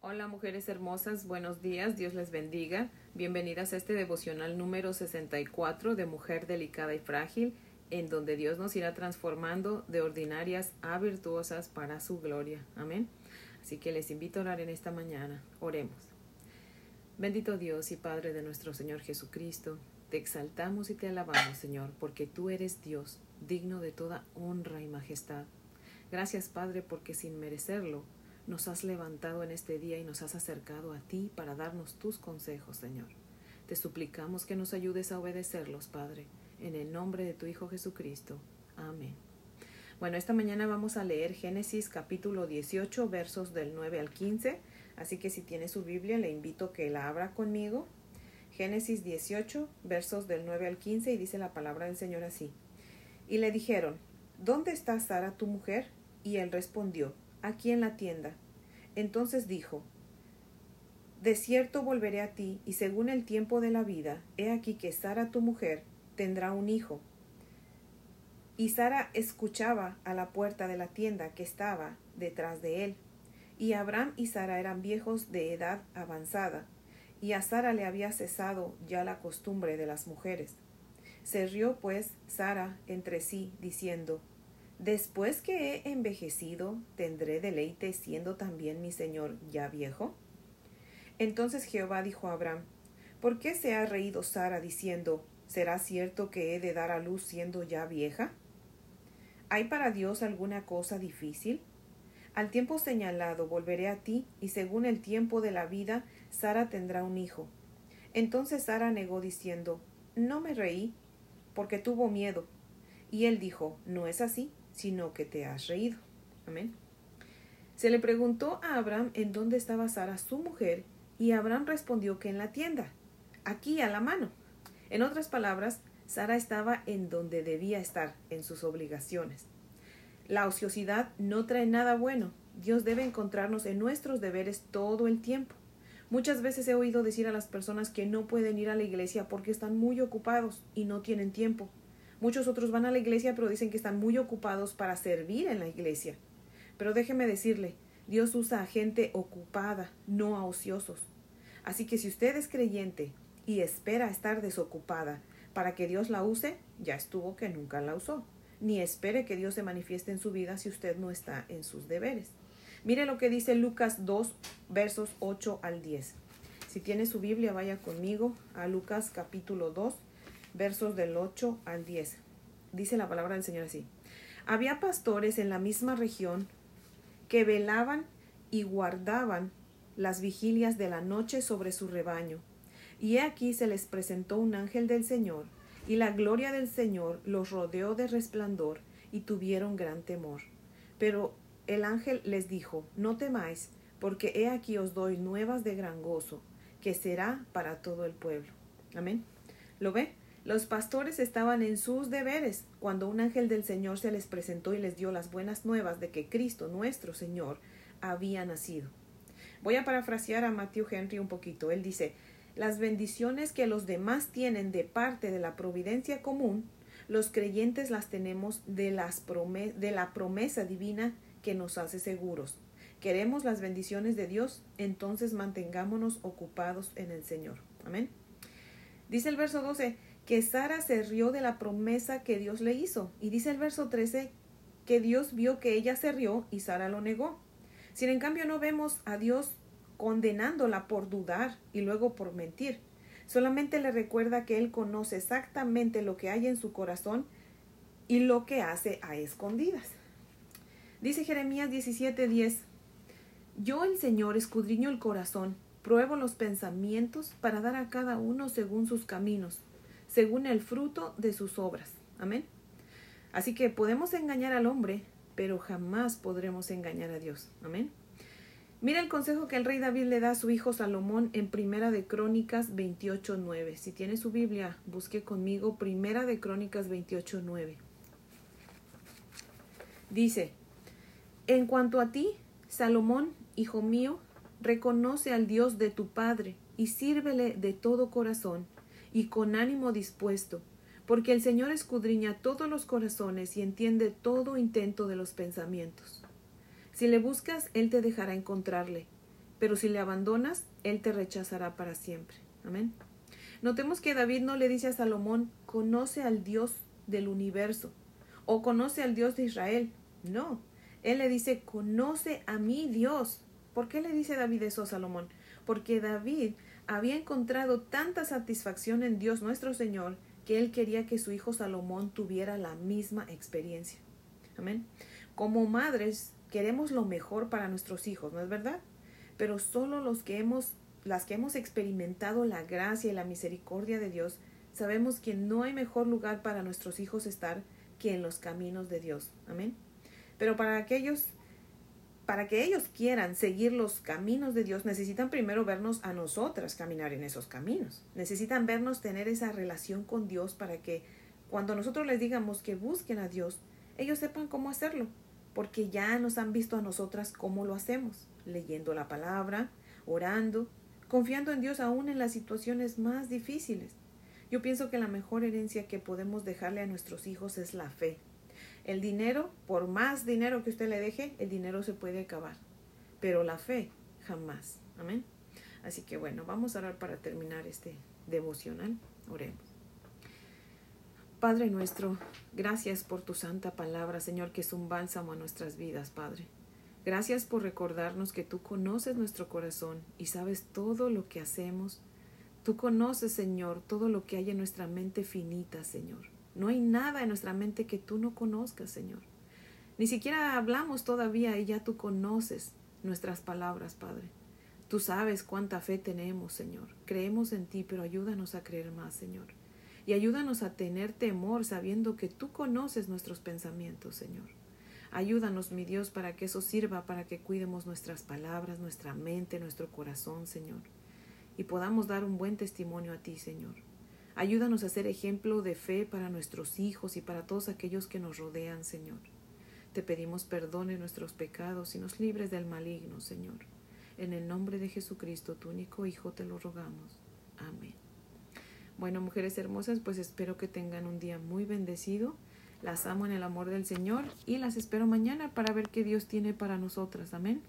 Hola mujeres hermosas, buenos días, Dios les bendiga. Bienvenidas a este devocional número 64 de Mujer Delicada y Frágil, en donde Dios nos irá transformando de ordinarias a virtuosas para su gloria. Amén. Así que les invito a orar en esta mañana. Oremos. Bendito Dios y Padre de nuestro Señor Jesucristo, te exaltamos y te alabamos, Señor, porque tú eres Dios, digno de toda honra y majestad. Gracias, Padre, porque sin merecerlo, nos has levantado en este día y nos has acercado a ti para darnos tus consejos, Señor. Te suplicamos que nos ayudes a obedecerlos, Padre, en el nombre de tu Hijo Jesucristo. Amén. Bueno, esta mañana vamos a leer Génesis capítulo 18, versos del 9 al 15, así que si tiene su Biblia le invito a que la abra conmigo. Génesis 18, versos del 9 al 15, y dice la palabra del Señor así. Y le dijeron, ¿Dónde está Sara tu mujer? Y él respondió, aquí en la tienda. Entonces dijo, De cierto volveré a ti, y según el tiempo de la vida, he aquí que Sara tu mujer tendrá un hijo. Y Sara escuchaba a la puerta de la tienda que estaba detrás de él. Y Abraham y Sara eran viejos de edad avanzada, y a Sara le había cesado ya la costumbre de las mujeres. Se rió pues Sara entre sí, diciendo, Después que he envejecido, ¿tendré deleite siendo también mi señor ya viejo? Entonces Jehová dijo a Abraham, ¿por qué se ha reído Sara diciendo, ¿será cierto que he de dar a luz siendo ya vieja? ¿Hay para Dios alguna cosa difícil? Al tiempo señalado volveré a ti, y según el tiempo de la vida, Sara tendrá un hijo. Entonces Sara negó diciendo, No me reí, porque tuvo miedo. Y él dijo, No es así, sino que te has reído. Amén. Se le preguntó a Abraham en dónde estaba Sara, su mujer, y Abraham respondió que en la tienda, aquí a la mano. En otras palabras, Sara estaba en donde debía estar, en sus obligaciones. La ociosidad no trae nada bueno. Dios debe encontrarnos en nuestros deberes todo el tiempo. Muchas veces he oído decir a las personas que no pueden ir a la iglesia porque están muy ocupados y no tienen tiempo. Muchos otros van a la iglesia pero dicen que están muy ocupados para servir en la iglesia. Pero déjeme decirle, Dios usa a gente ocupada, no a ociosos. Así que si usted es creyente y espera estar desocupada para que Dios la use, ya estuvo que nunca la usó. Ni espere que Dios se manifieste en su vida si usted no está en sus deberes. Mire lo que dice Lucas 2, versos 8 al 10. Si tiene su Biblia, vaya conmigo a Lucas capítulo 2, versos del 8 al 10. Dice la palabra del Señor así. Había pastores en la misma región que velaban y guardaban las vigilias de la noche sobre su rebaño. Y he aquí se les presentó un ángel del Señor, y la gloria del Señor los rodeó de resplandor, y tuvieron gran temor. Pero el ángel les dijo, No temáis, porque he aquí os doy nuevas de gran gozo, que será para todo el pueblo. Amén. ¿Lo ve? Los pastores estaban en sus deberes cuando un ángel del Señor se les presentó y les dio las buenas nuevas de que Cristo, nuestro Señor, había nacido. Voy a parafrasear a Matthew Henry un poquito. Él dice, las bendiciones que los demás tienen de parte de la providencia común, los creyentes las tenemos de, de la promesa divina que nos hace seguros. Queremos las bendiciones de Dios, entonces mantengámonos ocupados en el Señor. Amén. Dice el verso 12, que Sara se rió de la promesa que Dios le hizo. Y dice el verso 13 que Dios vio que ella se rió y Sara lo negó. Sin en cambio no vemos a Dios condenándola por dudar y luego por mentir. Solamente le recuerda que Él conoce exactamente lo que hay en su corazón y lo que hace a escondidas. Dice Jeremías 17:10, Yo el Señor escudriño el corazón, pruebo los pensamientos para dar a cada uno según sus caminos según el fruto de sus obras. Amén. Así que podemos engañar al hombre, pero jamás podremos engañar a Dios. Amén. Mira el consejo que el rey David le da a su hijo Salomón en Primera de Crónicas 28.9. Si tiene su Biblia, busque conmigo Primera de Crónicas 28.9. Dice, en cuanto a ti, Salomón, hijo mío, reconoce al Dios de tu Padre y sírvele de todo corazón y con ánimo dispuesto, porque el Señor escudriña todos los corazones y entiende todo intento de los pensamientos. Si le buscas, Él te dejará encontrarle. pero si le abandonas, Él te rechazará para siempre. Amén. Notemos que David no le dice a Salomón, conoce al Dios del universo o conoce al Dios de Israel. No, él le dice, conoce a mi Dios. ¿Por qué le dice David eso a Salomón? Porque David había encontrado tanta satisfacción en Dios nuestro Señor que él quería que su hijo Salomón tuviera la misma experiencia. Amén. Como madres queremos lo mejor para nuestros hijos, ¿no es verdad? Pero solo los que hemos las que hemos experimentado la gracia y la misericordia de Dios, sabemos que no hay mejor lugar para nuestros hijos estar que en los caminos de Dios. Amén. Pero para aquellos, para que ellos quieran seguir los caminos de Dios, necesitan primero vernos a nosotras caminar en esos caminos. Necesitan vernos tener esa relación con Dios para que cuando nosotros les digamos que busquen a Dios, ellos sepan cómo hacerlo, porque ya nos han visto a nosotras cómo lo hacemos, leyendo la palabra, orando, confiando en Dios aún en las situaciones más difíciles. Yo pienso que la mejor herencia que podemos dejarle a nuestros hijos es la fe. El dinero, por más dinero que usted le deje, el dinero se puede acabar, pero la fe jamás. Amén. Así que bueno, vamos a orar para terminar este devocional. Oremos. Padre nuestro, gracias por tu santa palabra, Señor, que es un bálsamo a nuestras vidas, Padre. Gracias por recordarnos que tú conoces nuestro corazón y sabes todo lo que hacemos. Tú conoces, Señor, todo lo que hay en nuestra mente finita, Señor. No hay nada en nuestra mente que tú no conozcas, Señor. Ni siquiera hablamos todavía y ya tú conoces nuestras palabras, Padre. Tú sabes cuánta fe tenemos, Señor. Creemos en ti, pero ayúdanos a creer más, Señor. Y ayúdanos a tener temor sabiendo que tú conoces nuestros pensamientos, Señor. Ayúdanos, mi Dios, para que eso sirva para que cuidemos nuestras palabras, nuestra mente, nuestro corazón, Señor, y podamos dar un buen testimonio a ti, Señor. Ayúdanos a ser ejemplo de fe para nuestros hijos y para todos aquellos que nos rodean, Señor. Te pedimos perdón en nuestros pecados y nos libres del maligno, Señor. En el nombre de Jesucristo, tu único Hijo, te lo rogamos. Amén. Bueno, mujeres hermosas, pues espero que tengan un día muy bendecido las amo en el amor del Señor y las espero mañana para ver qué Dios tiene para nosotras. Amén.